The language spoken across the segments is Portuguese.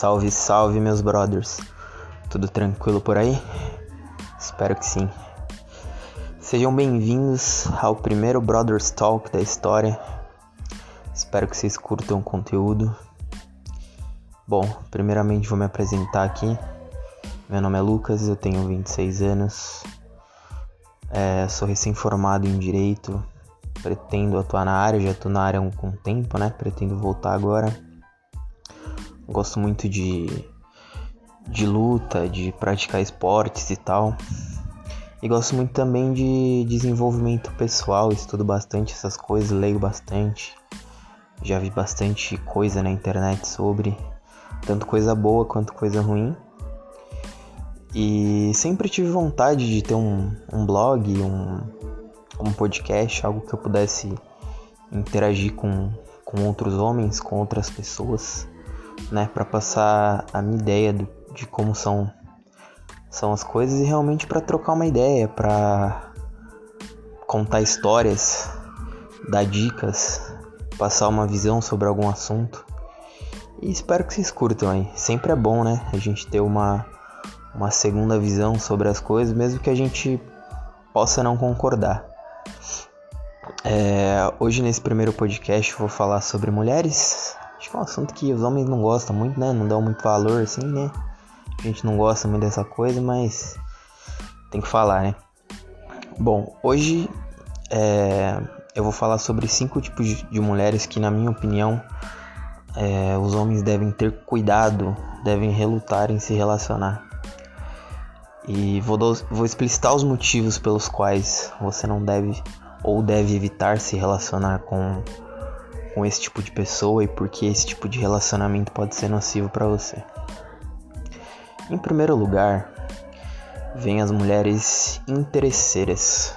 Salve, salve, meus brothers. Tudo tranquilo por aí? Espero que sim. Sejam bem-vindos ao primeiro Brothers Talk da história. Espero que vocês curtam o conteúdo. Bom, primeiramente vou me apresentar aqui. Meu nome é Lucas, eu tenho 26 anos. É, sou recém-formado em Direito. Pretendo atuar na área, já estou na área há algum tempo, né? Pretendo voltar agora. Gosto muito de, de luta, de praticar esportes e tal. E gosto muito também de desenvolvimento pessoal, estudo bastante essas coisas, leio bastante. Já vi bastante coisa na internet sobre, tanto coisa boa quanto coisa ruim. E sempre tive vontade de ter um, um blog, um, um podcast, algo que eu pudesse interagir com, com outros homens, com outras pessoas né, para passar a minha ideia do, de como são são as coisas e realmente para trocar uma ideia, para contar histórias, dar dicas, passar uma visão sobre algum assunto. E espero que vocês curtam aí. Sempre é bom, né? A gente ter uma, uma segunda visão sobre as coisas, mesmo que a gente possa não concordar. É, hoje, nesse primeiro podcast, vou falar sobre mulheres, Acho que é um assunto que os homens não gostam muito, né? Não dão muito valor, assim, né? A gente não gosta muito dessa coisa, mas tem que falar, né? Bom, hoje é, eu vou falar sobre cinco tipos de mulheres que, na minha opinião, é, os homens devem ter cuidado, devem relutar em se relacionar. E vou, do, vou explicitar os motivos pelos quais você não deve ou deve evitar se relacionar com com esse tipo de pessoa e por que esse tipo de relacionamento pode ser nocivo para você. Em primeiro lugar, vem as mulheres interesseiras.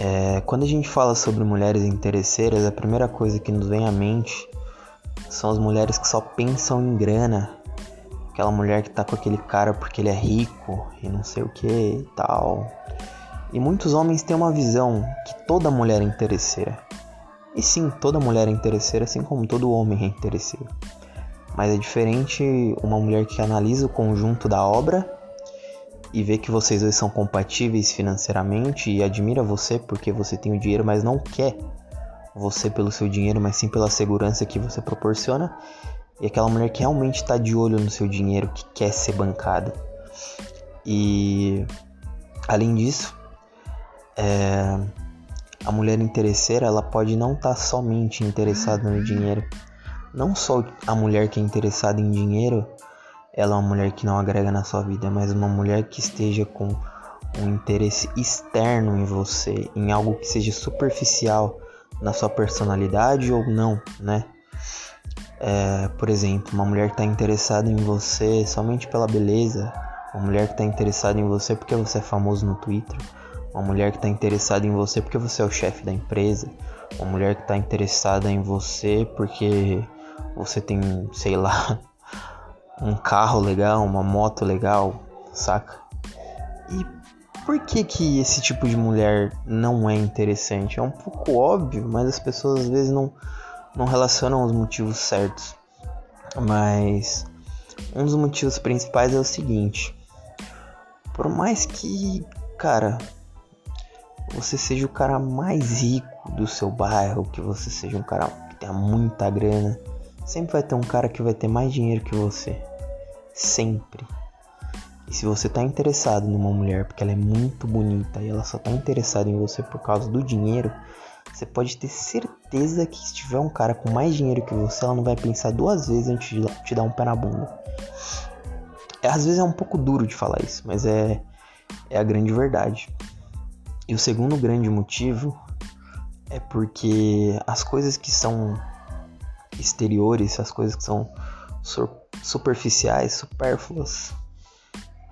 É, quando a gente fala sobre mulheres interesseiras, a primeira coisa que nos vem à mente são as mulheres que só pensam em grana. Aquela mulher que tá com aquele cara porque ele é rico e não sei o que e tal. E muitos homens têm uma visão que toda mulher é interesseira. E sim, toda mulher é interesseira, assim como todo homem é interesseiro. Mas é diferente uma mulher que analisa o conjunto da obra e vê que vocês dois são compatíveis financeiramente e admira você porque você tem o dinheiro, mas não quer você pelo seu dinheiro, mas sim pela segurança que você proporciona. E aquela mulher que realmente está de olho no seu dinheiro, que quer ser bancada. E além disso, é, a mulher interesseira ela pode não estar tá somente interessada no dinheiro. Não só a mulher que é interessada em dinheiro, ela é uma mulher que não agrega na sua vida, mas uma mulher que esteja com um interesse externo em você, em algo que seja superficial na sua personalidade ou não, né? É, por exemplo, uma mulher que está interessada em você somente pela beleza, uma mulher que está interessada em você porque você é famoso no Twitter, uma mulher que está interessada em você porque você é o chefe da empresa, uma mulher que está interessada em você porque você tem, sei lá, um carro legal, uma moto legal, saca? E por que que esse tipo de mulher não é interessante? É um pouco óbvio, mas as pessoas às vezes não, não relacionam os motivos certos. Mas um dos motivos principais é o seguinte: por mais que, cara, você seja o cara mais rico do seu bairro, que você seja um cara que tenha muita grana, sempre vai ter um cara que vai ter mais dinheiro que você. Sempre. E se você tá interessado numa mulher porque ela é muito bonita e ela só tá interessada em você por causa do dinheiro, você pode ter certeza que se tiver um cara com mais dinheiro que você, ela não vai pensar duas vezes antes de te dar um pé na bunda. É, às vezes é um pouco duro de falar isso, mas é, é a grande verdade. E o segundo grande motivo é porque as coisas que são exteriores, as coisas que são superficiais, supérfluas,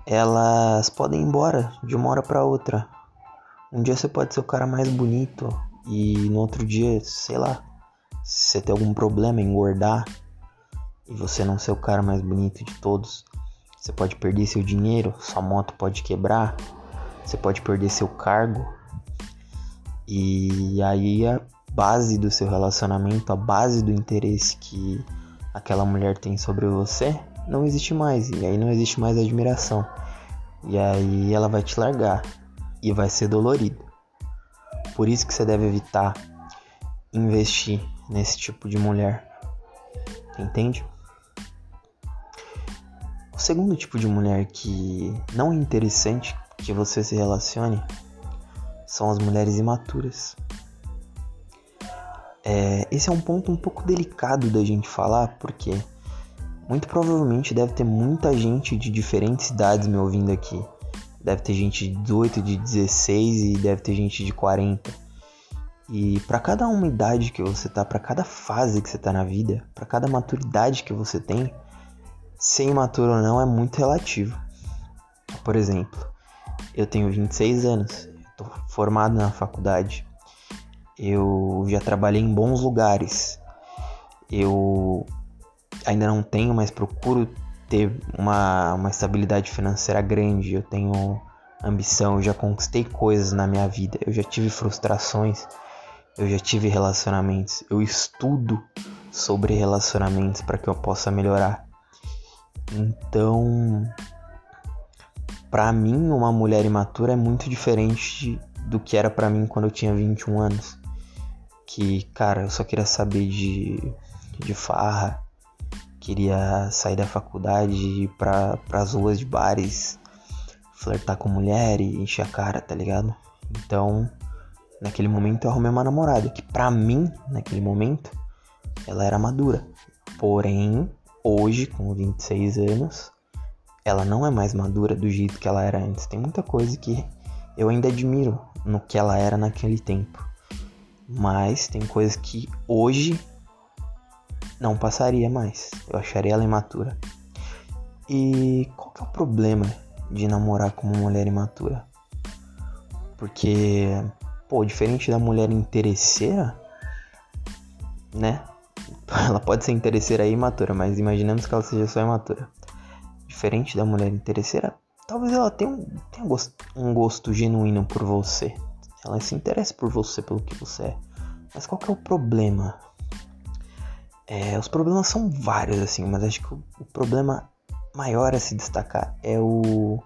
elas podem ir embora de uma hora para outra. Um dia você pode ser o cara mais bonito e no outro dia, sei lá, se você tem algum problema em engordar e você não ser o cara mais bonito de todos, você pode perder seu dinheiro, sua moto pode quebrar, você pode perder seu cargo. E aí a base do seu relacionamento, a base do interesse que aquela mulher tem sobre você não existe mais. E aí não existe mais admiração. E aí ela vai te largar. E vai ser dolorido. Por isso que você deve evitar investir nesse tipo de mulher. Entende? O segundo tipo de mulher que não é interessante que você se relacione são as mulheres imaturas. É, esse é um ponto um pouco delicado da gente falar, porque muito provavelmente deve ter muita gente de diferentes idades me ouvindo aqui. Deve ter gente de 18, de 16 e deve ter gente de 40. E para cada uma idade que você tá, para cada fase que você tá na vida, para cada maturidade que você tem, ser imaturo ou não é muito relativo. Por exemplo, eu tenho 26 anos, tô formado na faculdade. Eu já trabalhei em bons lugares. Eu ainda não tenho, mas procuro ter uma, uma estabilidade financeira grande. Eu tenho ambição, eu já conquistei coisas na minha vida. Eu já tive frustrações, eu já tive relacionamentos. Eu estudo sobre relacionamentos para que eu possa melhorar. Então, para mim, uma mulher imatura é muito diferente do que era para mim quando eu tinha 21 anos. Que, cara, eu só queria saber de, de farra, queria sair da faculdade e ir pra, pras ruas de bares, flertar com mulher e encher a cara, tá ligado? Então, naquele momento eu arrumei uma namorada que, pra mim, naquele momento, ela era madura. Porém, hoje, com 26 anos, ela não é mais madura do jeito que ela era antes. Tem muita coisa que eu ainda admiro no que ela era naquele tempo. Mas tem coisas que hoje não passaria mais. Eu acharia ela imatura. E qual que é o problema de namorar com uma mulher imatura? Porque, pô, diferente da mulher interesseira, né? Ela pode ser interesseira e imatura, mas imaginamos que ela seja só imatura. Diferente da mulher interesseira, talvez ela tenha, um, tenha um gosto genuíno por você. Ela se interessa por você, pelo que você é. Mas qual que é o problema? É, os problemas são vários, assim, mas acho que o, o problema maior a se destacar é o,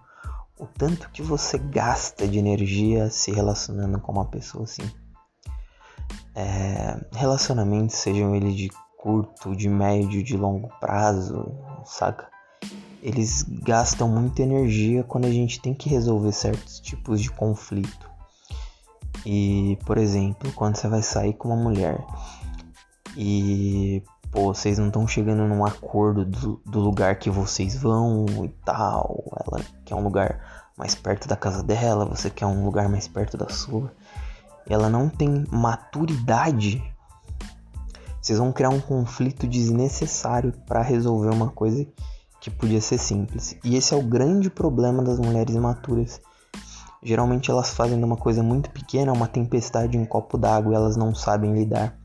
o tanto que você gasta de energia se relacionando com uma pessoa assim. É, relacionamentos, sejam eles de curto, de médio, de longo prazo, saca? Eles gastam muita energia quando a gente tem que resolver certos tipos de conflito. E, por exemplo, quando você vai sair com uma mulher e pô, vocês não estão chegando num acordo do, do, lugar que vocês vão e tal. Ela quer um lugar mais perto da casa dela, você quer um lugar mais perto da sua. Ela não tem maturidade. Vocês vão criar um conflito desnecessário para resolver uma coisa que podia ser simples. E esse é o grande problema das mulheres imaturas. Geralmente elas fazem uma coisa muito pequena uma tempestade em um copo d'água e elas não sabem lidar.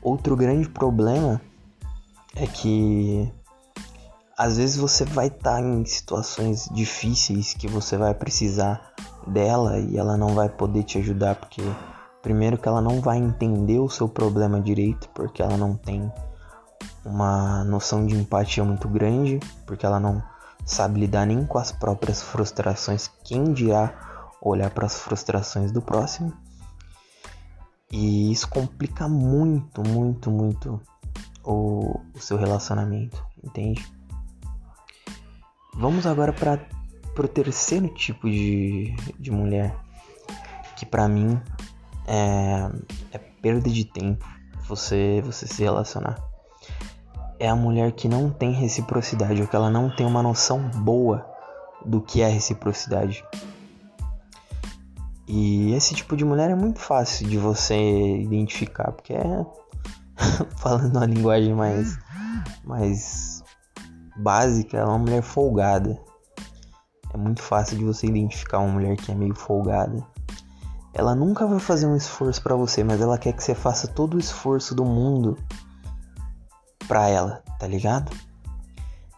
Outro grande problema é que às vezes você vai estar tá em situações difíceis que você vai precisar dela e ela não vai poder te ajudar porque primeiro que ela não vai entender o seu problema direito porque ela não tem uma noção de empatia muito grande, porque ela não sabe lidar nem com as próprias frustrações, quem dirá olhar para as frustrações do próximo. E isso complica muito, muito, muito o, o seu relacionamento, entende? Vamos agora para o terceiro tipo de, de mulher, que para mim é, é perda de tempo você, você se relacionar. É a mulher que não tem reciprocidade, ou que ela não tem uma noção boa do que é reciprocidade. E esse tipo de mulher é muito fácil de você identificar, porque é falando uma linguagem mais mais básica, ela é uma mulher folgada. É muito fácil de você identificar uma mulher que é meio folgada. Ela nunca vai fazer um esforço para você, mas ela quer que você faça todo o esforço do mundo pra ela, tá ligado?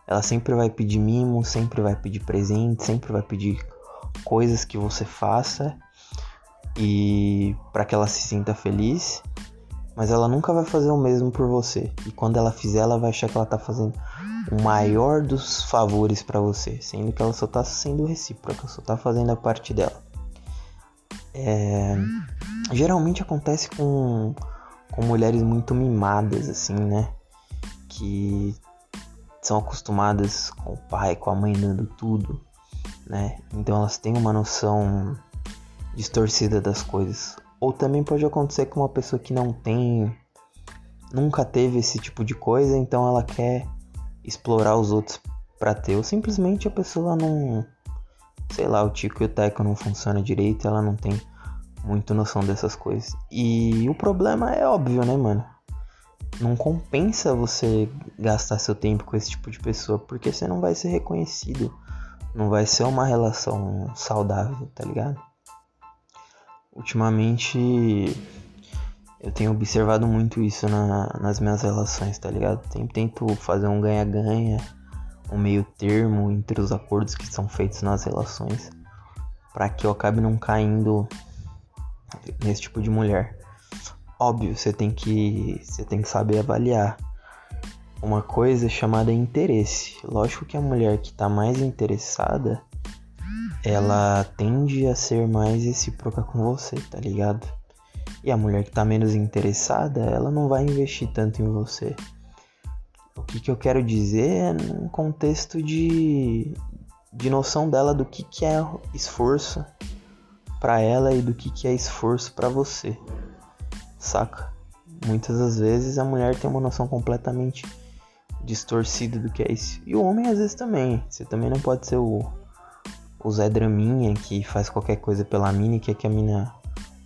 Ela sempre vai pedir mimo, sempre vai pedir presente, sempre vai pedir coisas que você faça e para que ela se sinta feliz, Mas ela nunca vai fazer o mesmo por você. E quando ela fizer, ela vai achar que ela tá fazendo o maior dos favores para você, sendo que ela só tá sendo recíproca, só tá fazendo a parte dela. É... Geralmente acontece com, com mulheres muito mimadas, assim, né? Que são acostumadas com o pai, com a mãe dando tudo, né? Então elas têm uma noção distorcida das coisas. Ou também pode acontecer com uma pessoa que não tem, nunca teve esse tipo de coisa, então ela quer explorar os outros para ter. Ou simplesmente a pessoa não, sei lá, o tico e o teco não funciona direito, ela não tem muito noção dessas coisas. E o problema é óbvio, né, mano? Não compensa você gastar seu tempo com esse tipo de pessoa, porque você não vai ser reconhecido. Não vai ser uma relação saudável, tá ligado? Ultimamente eu tenho observado muito isso na, nas minhas relações, tá ligado? Sempre tento fazer um ganha-ganha, um meio termo entre os acordos que são feitos nas relações, para que eu acabe não caindo nesse tipo de mulher. Óbvio, você tem que você tem que saber avaliar uma coisa chamada interesse. Lógico que a mulher que está mais interessada, ela tende a ser mais recíproca com você, tá ligado? E a mulher que está menos interessada, ela não vai investir tanto em você. O que, que eu quero dizer é num contexto de, de noção dela do que, que é esforço para ela e do que, que é esforço para você. Saca? Muitas das vezes a mulher tem uma noção completamente distorcida do que é isso. E o homem às vezes também. Você também não pode ser o, o Zé Draminha que faz qualquer coisa pela mina e quer que a mina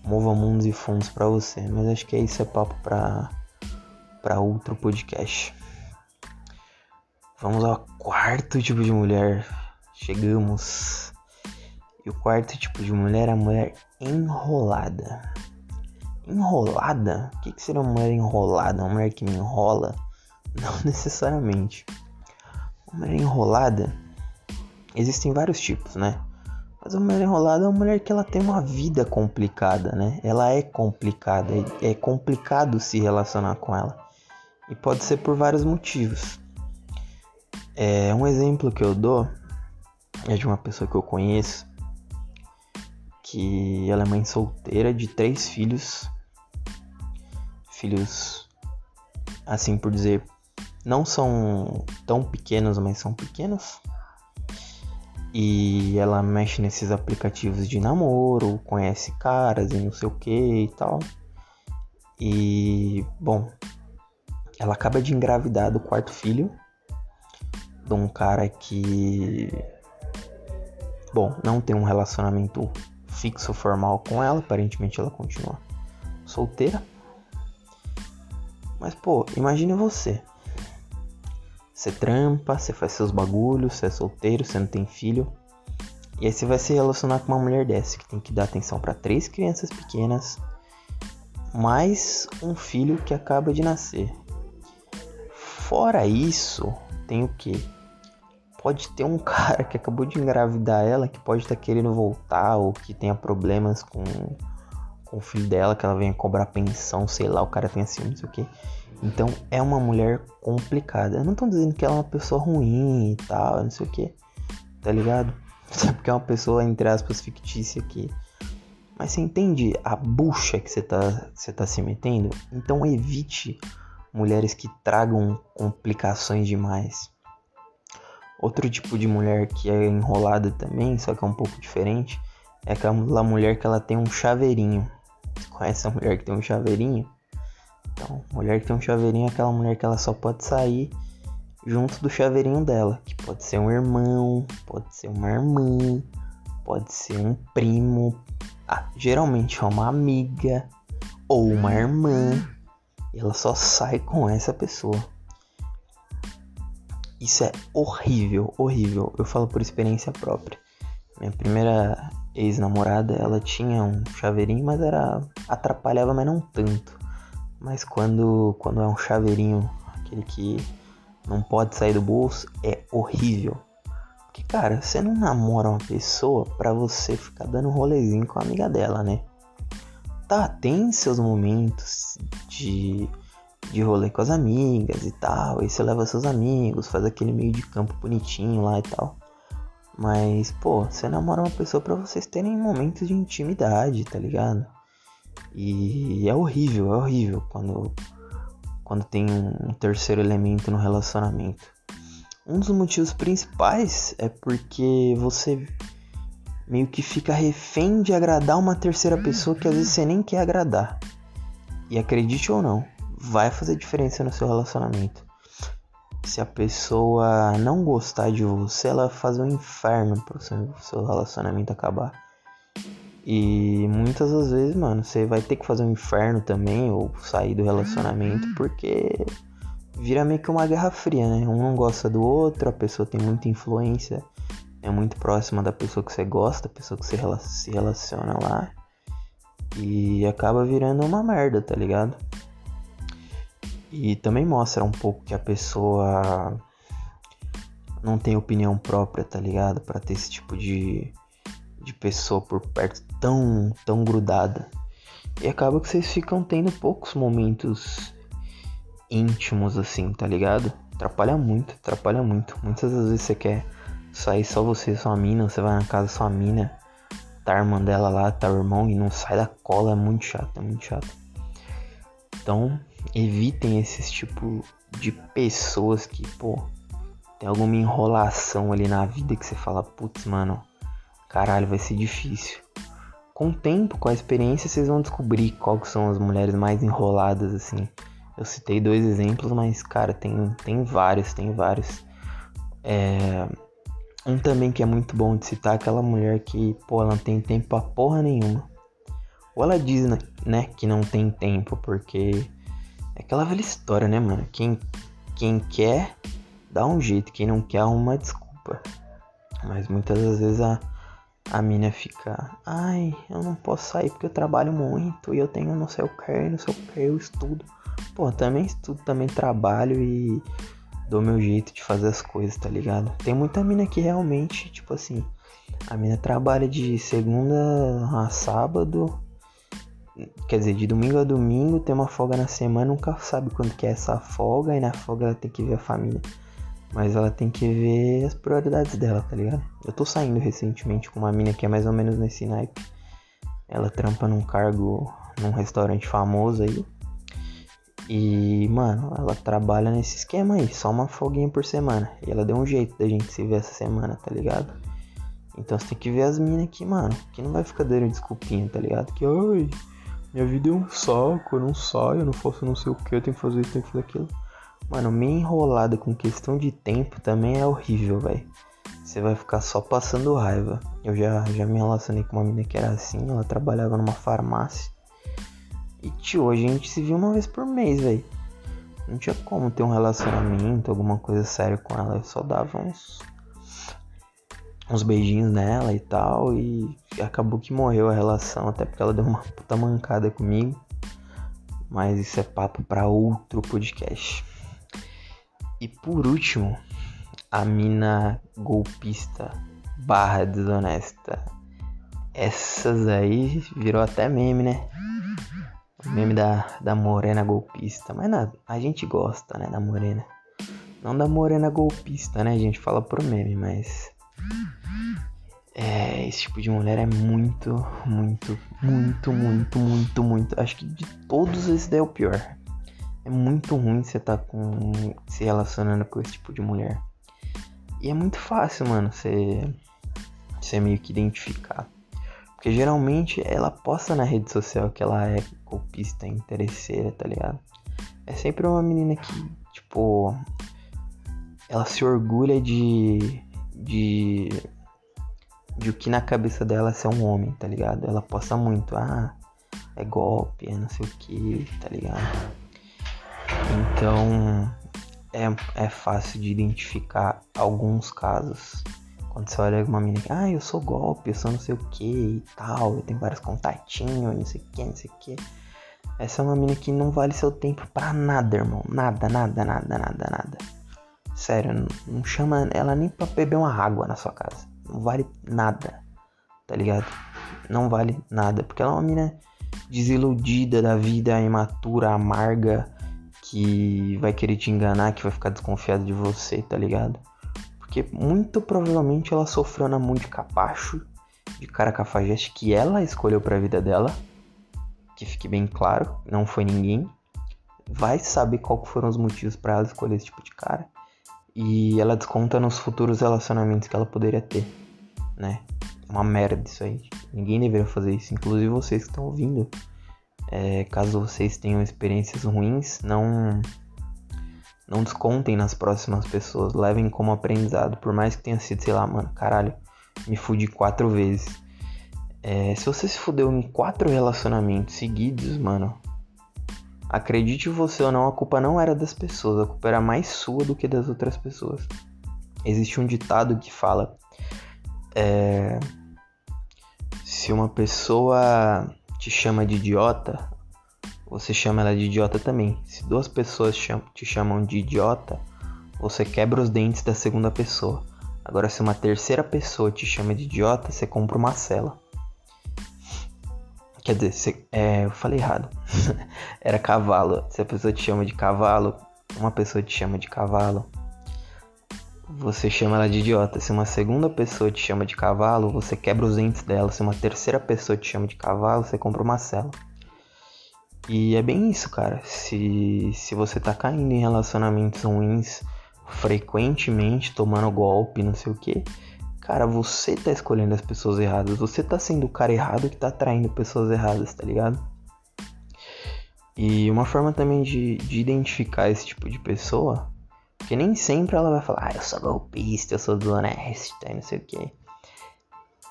mova mundos e fundos para você. Mas acho que é isso é papo pra, pra outro podcast. Vamos ao quarto tipo de mulher. Chegamos. E o quarto tipo de mulher é a mulher enrolada. Enrolada? O que, que seria uma mulher enrolada? Uma mulher que me enrola? Não necessariamente. Uma mulher enrolada, existem vários tipos, né? Mas a mulher enrolada é uma mulher que ela tem uma vida complicada, né? Ela é complicada, é complicado se relacionar com ela. E pode ser por vários motivos. É, um exemplo que eu dou é de uma pessoa que eu conheço que ela é mãe solteira de três filhos. Filhos, assim por dizer, não são tão pequenos, mas são pequenos. E ela mexe nesses aplicativos de namoro, conhece caras e não sei o que e tal. E, bom, ela acaba de engravidar do quarto filho de um cara que, bom, não tem um relacionamento fixo formal com ela, aparentemente ela continua solteira. Mas pô, imagine você. Você trampa, você faz seus bagulhos, você é solteiro, você não tem filho. E aí você vai se relacionar com uma mulher dessa que tem que dar atenção para três crianças pequenas, mais um filho que acaba de nascer. Fora isso, tem o que? Pode ter um cara que acabou de engravidar ela que pode estar tá querendo voltar ou que tenha problemas com, com o filho dela, que ela venha cobrar pensão, sei lá, o cara tem assim, não sei o que. Então é uma mulher complicada. Eu não tô dizendo que ela é uma pessoa ruim e tal, não sei o que, tá ligado? Só porque é uma pessoa, entre aspas, fictícia aqui. Mas você entende a bucha que você tá, você tá se metendo? Então evite mulheres que tragam complicações demais. Outro tipo de mulher que é enrolada também, só que é um pouco diferente, é aquela mulher que ela tem um chaveirinho. Conhece a mulher que tem um chaveirinho? Então, mulher que tem um chaveirinho é aquela mulher que ela só pode sair junto do chaveirinho dela, que pode ser um irmão, pode ser uma irmã, pode ser um primo, ah, geralmente é uma amiga ou uma irmã. E ela só sai com essa pessoa. Isso é horrível, horrível. Eu falo por experiência própria. Minha primeira ex-namorada, ela tinha um chaveirinho, mas era atrapalhava, mas não tanto. Mas quando quando é um chaveirinho, aquele que não pode sair do bolso, é horrível. Porque, cara, você não namora uma pessoa pra você ficar dando rolezinho com a amiga dela, né? tá, tem seus momentos de, de rolê com as amigas e tal. Aí você leva seus amigos, faz aquele meio de campo bonitinho lá e tal. Mas, pô, você namora uma pessoa para vocês terem momentos de intimidade, tá ligado? E é horrível, é horrível quando, quando tem um terceiro elemento no relacionamento. Um dos motivos principais é porque você meio que fica refém de agradar uma terceira pessoa que às vezes você nem quer agradar. E acredite ou não, vai fazer diferença no seu relacionamento. Se a pessoa não gostar de você, ela vai fazer um inferno pro seu, seu relacionamento acabar. E muitas das vezes, mano, você vai ter que fazer um inferno também ou sair do relacionamento porque vira meio que uma guerra fria, né? Um não gosta do outro, a pessoa tem muita influência é muito próxima da pessoa que você gosta, da pessoa que você se relaciona lá. E acaba virando uma merda, tá ligado? E também mostra um pouco que a pessoa não tem opinião própria, tá ligado? Para ter esse tipo de, de pessoa por perto tão, tão grudada. E acaba que vocês ficam tendo poucos momentos íntimos assim, tá ligado? Atrapalha muito, atrapalha muito. Muitas das vezes você quer sair só você sua mina, você vai na casa sua mina, tá a irmã dela lá, tá o irmão e não sai da cola, é muito chato, é muito chato. Então, evitem esses tipo de pessoas que, pô, tem alguma enrolação ali na vida que você fala, putz, mano, caralho, vai ser difícil. Com o tempo, com a experiência, vocês vão descobrir quais são as mulheres mais enroladas, assim. Eu citei dois exemplos, mas, cara, tem, tem vários, tem vários. É, um também que é muito bom de citar, aquela mulher que, pô, ela não tem tempo pra porra nenhuma. Ou ela diz, né, que não tem tempo, porque é aquela velha história, né, mano? Quem, quem quer, dá um jeito, quem não quer, uma desculpa. Mas muitas das vezes a, a mina fica, ai, eu não posso sair porque eu trabalho muito e eu tenho não sei o que, não sei o que, eu estudo. Pô, também estudo, também trabalho e dou meu jeito de fazer as coisas, tá ligado? Tem muita mina que realmente, tipo assim, a mina trabalha de segunda a sábado, quer dizer, de domingo a domingo, tem uma folga na semana, nunca sabe quando que é essa folga, e na folga ela tem que ver a família. Mas ela tem que ver as prioridades dela, tá ligado? Eu tô saindo recentemente com uma mina que é mais ou menos nesse naipe. Ela trampa num cargo num restaurante famoso aí. E, mano, ela trabalha nesse esquema aí, só uma folguinha por semana. E ela deu um jeito da gente se ver essa semana, tá ligado? Então você tem que ver as minas aqui, mano, que não vai ficar dando desculpinha, tá ligado? Que, ai, minha vida é um saco, eu não saio, eu não faço não sei o que, eu tenho que fazer isso, tenho que fazer aquilo. Mano, meio enrolada com questão de tempo também é horrível, velho. Você vai ficar só passando raiva. Eu já, já me relacionei com uma menina que era assim, ela trabalhava numa farmácia. E tio, a gente se viu uma vez por mês, velho. Não tinha como ter um relacionamento, alguma coisa séria com ela. Eu só dava uns. uns beijinhos nela e tal. E acabou que morreu a relação, até porque ela deu uma puta mancada comigo. Mas isso é papo para outro podcast. E por último, a mina golpista barra desonesta. Essas aí virou até meme, né? meme da, da morena golpista. Mas não, a gente gosta, né, da morena. Não da morena golpista, né? Gente fala por meme, mas. É, esse tipo de mulher é muito, muito, muito, muito, muito, muito. Acho que de todos esse daí é o pior. É muito ruim você tá com. se relacionando com esse tipo de mulher. E é muito fácil, mano, você. você meio que identificar. Porque geralmente ela posta na rede social que ela é golpista, interesseira, tá ligado? É sempre uma menina que, tipo, ela se orgulha de. de. De o que na cabeça dela é ser um homem, tá ligado? Ela posta muito, ah, é golpe, é não sei o que, tá ligado? Então é, é fácil de identificar alguns casos quando você olha uma menina que, ah, eu sou golpe, eu sou não sei o que e tal, eu tenho vários contatinhos, não sei o que, não sei o que. Essa é uma menina que não vale seu tempo pra nada, irmão. Nada, nada, nada, nada, nada. Sério, não, chama ela nem pra beber uma água na sua casa. Não vale nada, tá ligado? Não vale nada, porque ela é uma menina desiludida da vida, imatura, amarga, que vai querer te enganar, que vai ficar desconfiada de você, tá ligado? Porque muito provavelmente ela sofreu na mão de capacho, de cara cafajeste, que ela escolheu pra vida dela. Que fique bem claro, não foi ninguém. Vai saber qual foram os motivos para ela escolher esse tipo de cara. E ela desconta nos futuros relacionamentos que ela poderia ter, né? Uma merda isso aí. Ninguém deveria fazer isso, inclusive vocês que estão ouvindo. É, caso vocês tenham experiências ruins, não não descontem nas próximas pessoas, levem como aprendizado, por mais que tenha sido, sei lá, mano, caralho, me fudi quatro vezes. É, se você se fudeu em quatro relacionamentos seguidos, mano, acredite você ou não, a culpa não era das pessoas, a culpa era mais sua do que das outras pessoas. Existe um ditado que fala: é, se uma pessoa te chama de idiota, você chama ela de idiota também. Se duas pessoas te chamam de idiota, você quebra os dentes da segunda pessoa. Agora, se uma terceira pessoa te chama de idiota, você compra uma cela. Quer dizer, é, eu falei errado. Era cavalo. Se a pessoa te chama de cavalo, uma pessoa te chama de cavalo, você chama ela de idiota. Se uma segunda pessoa te chama de cavalo, você quebra os dentes dela. Se uma terceira pessoa te chama de cavalo, você compra uma cela. E é bem isso, cara. Se, se você tá caindo em relacionamentos ruins frequentemente, tomando golpe, não sei o que, cara, você tá escolhendo as pessoas erradas. Você tá sendo o cara errado que tá atraindo pessoas erradas, tá ligado? E uma forma também de, de identificar esse tipo de pessoa, porque nem sempre ela vai falar, ah, eu sou golpista, eu sou desonesta e não sei o que.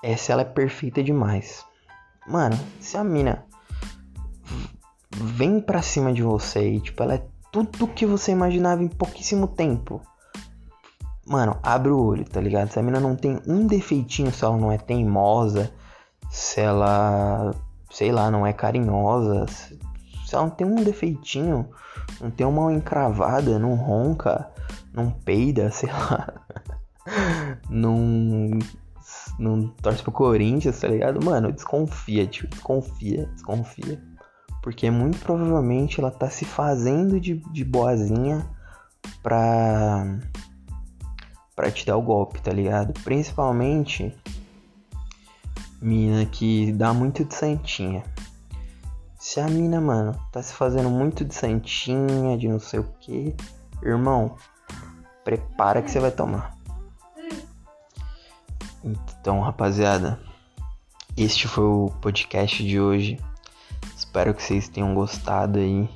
Essa ela é perfeita demais. Mano, se a mina vem pra cima de você e, tipo, ela é tudo que você imaginava em pouquíssimo tempo. Mano, abre o olho, tá ligado? Se a mina não tem um defeitinho, se ela não é teimosa, se ela, sei lá, não é carinhosa, se, ela não tem um defeitinho, não tem uma encravada, não ronca, não peida, sei lá, não, não torce pro Corinthians, tá ligado? Mano, desconfia, tio, desconfia, desconfia. Porque muito provavelmente ela tá se fazendo de, de boazinha pra, pra te dar o golpe, tá ligado? Principalmente mina que dá muito de santinha. Se a mina, mano, tá se fazendo muito de santinha, de não sei o que, irmão, prepara que você vai tomar. Então, rapaziada, este foi o podcast de hoje. Espero que vocês tenham gostado aí.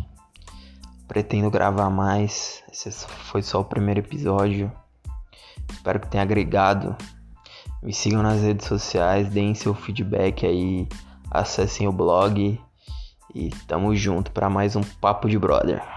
Pretendo gravar mais. Esse foi só o primeiro episódio. Espero que tenha agregado. Me sigam nas redes sociais, deem seu feedback aí, acessem o blog e tamo junto para mais um papo de brother.